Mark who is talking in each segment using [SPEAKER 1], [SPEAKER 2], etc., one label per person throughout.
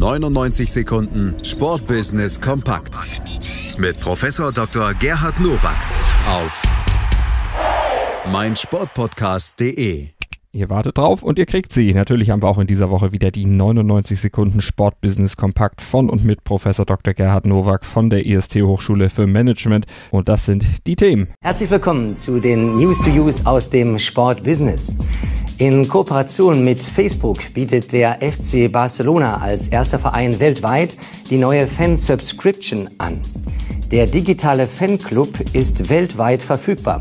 [SPEAKER 1] 99 Sekunden Sportbusiness kompakt mit Professor Dr. Gerhard Nowak auf meinsportpodcast.de.
[SPEAKER 2] Ihr wartet drauf und ihr kriegt sie. Natürlich haben wir auch in dieser Woche wieder die 99 Sekunden Sportbusiness Kompakt von und mit Professor Dr. Gerhard Nowak von der IST Hochschule für Management. Und das sind die Themen.
[SPEAKER 3] Herzlich willkommen zu den News to Use aus dem Sportbusiness. In Kooperation mit Facebook bietet der FC Barcelona als erster Verein weltweit die neue Fan Subscription an. Der digitale Fanclub ist weltweit verfügbar.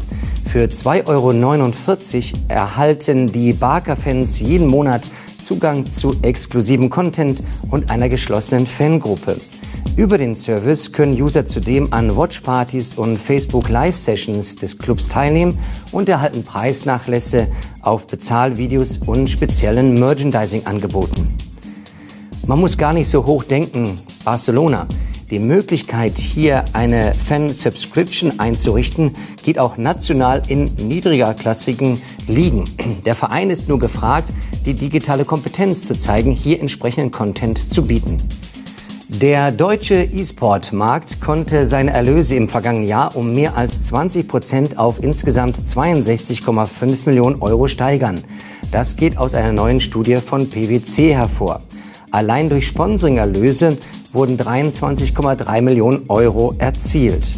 [SPEAKER 3] Für 2,49 Euro erhalten die Barker-Fans jeden Monat Zugang zu exklusivem Content und einer geschlossenen Fangruppe. Über den Service können User zudem an Watchpartys und Facebook Live-Sessions des Clubs teilnehmen und erhalten Preisnachlässe auf Bezahlvideos und speziellen Merchandising-Angeboten. Man muss gar nicht so hoch denken. Barcelona. Die Möglichkeit, hier eine Fan-Subscription einzurichten, geht auch national in niedrigerklassigen Ligen. Der Verein ist nur gefragt, die digitale Kompetenz zu zeigen, hier entsprechenden Content zu bieten. Der deutsche E-Sport-Markt konnte seine Erlöse im vergangenen Jahr um mehr als 20 Prozent auf insgesamt 62,5 Millionen Euro steigern. Das geht aus einer neuen Studie von PwC hervor. Allein durch Sponsoring-Erlöse wurden 23,3 Millionen Euro erzielt.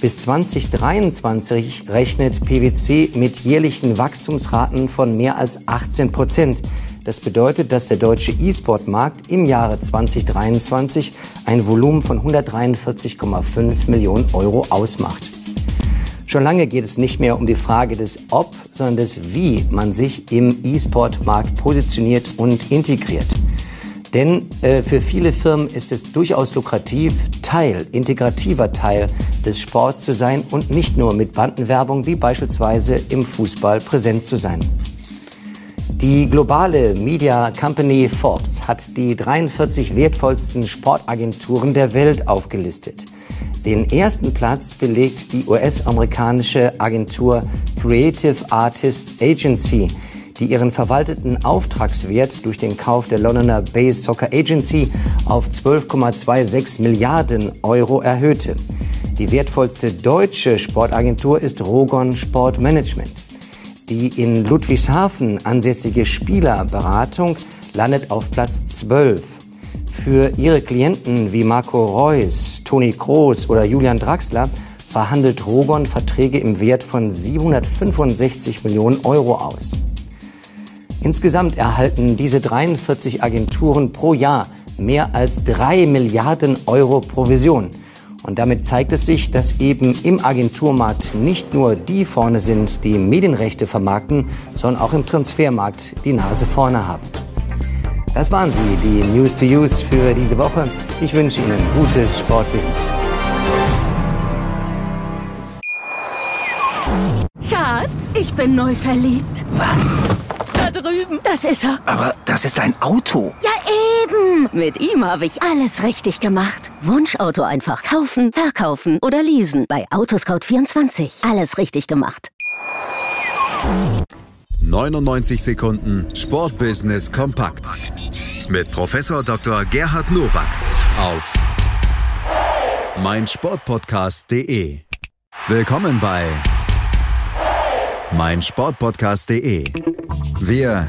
[SPEAKER 3] Bis 2023 rechnet PwC mit jährlichen Wachstumsraten von mehr als 18 Prozent. Das bedeutet, dass der deutsche E-Sport-Markt im Jahre 2023 ein Volumen von 143,5 Millionen Euro ausmacht. Schon lange geht es nicht mehr um die Frage des Ob, sondern des Wie man sich im E-Sport-Markt positioniert und integriert. Denn äh, für viele Firmen ist es durchaus lukrativ, Teil, integrativer Teil des Sports zu sein und nicht nur mit Bandenwerbung wie beispielsweise im Fußball präsent zu sein. Die globale Media Company Forbes hat die 43 wertvollsten Sportagenturen der Welt aufgelistet. Den ersten Platz belegt die US-amerikanische Agentur Creative Artists Agency, die ihren verwalteten Auftragswert durch den Kauf der Londoner Base Soccer Agency auf 12,26 Milliarden Euro erhöhte. Die wertvollste deutsche Sportagentur ist Rogon Sport Management. Die in Ludwigshafen ansässige Spielerberatung landet auf Platz 12. Für ihre Klienten wie Marco Reus, Toni Kroos oder Julian Draxler verhandelt Rogon Verträge im Wert von 765 Millionen Euro aus. Insgesamt erhalten diese 43 Agenturen pro Jahr mehr als 3 Milliarden Euro Provision. Und damit zeigt es sich, dass eben im Agenturmarkt nicht nur die vorne sind, die Medienrechte vermarkten, sondern auch im Transfermarkt die Nase vorne haben. Das waren sie, die News to Use für diese Woche. Ich wünsche Ihnen gutes Sportbusiness.
[SPEAKER 4] Schatz, ich bin neu verliebt.
[SPEAKER 5] Was?
[SPEAKER 4] Da drüben. Das ist er.
[SPEAKER 5] Aber das ist ein Auto.
[SPEAKER 4] Ja, eben. Mit ihm habe ich alles richtig gemacht. Wunschauto einfach kaufen, verkaufen oder leasen. Bei Autoscout24. Alles richtig gemacht.
[SPEAKER 1] 99 Sekunden Sportbusiness kompakt mit Professor Dr. Gerhard Nowak auf meinsportpodcast.de. Willkommen bei meinsportpodcast.de. Wir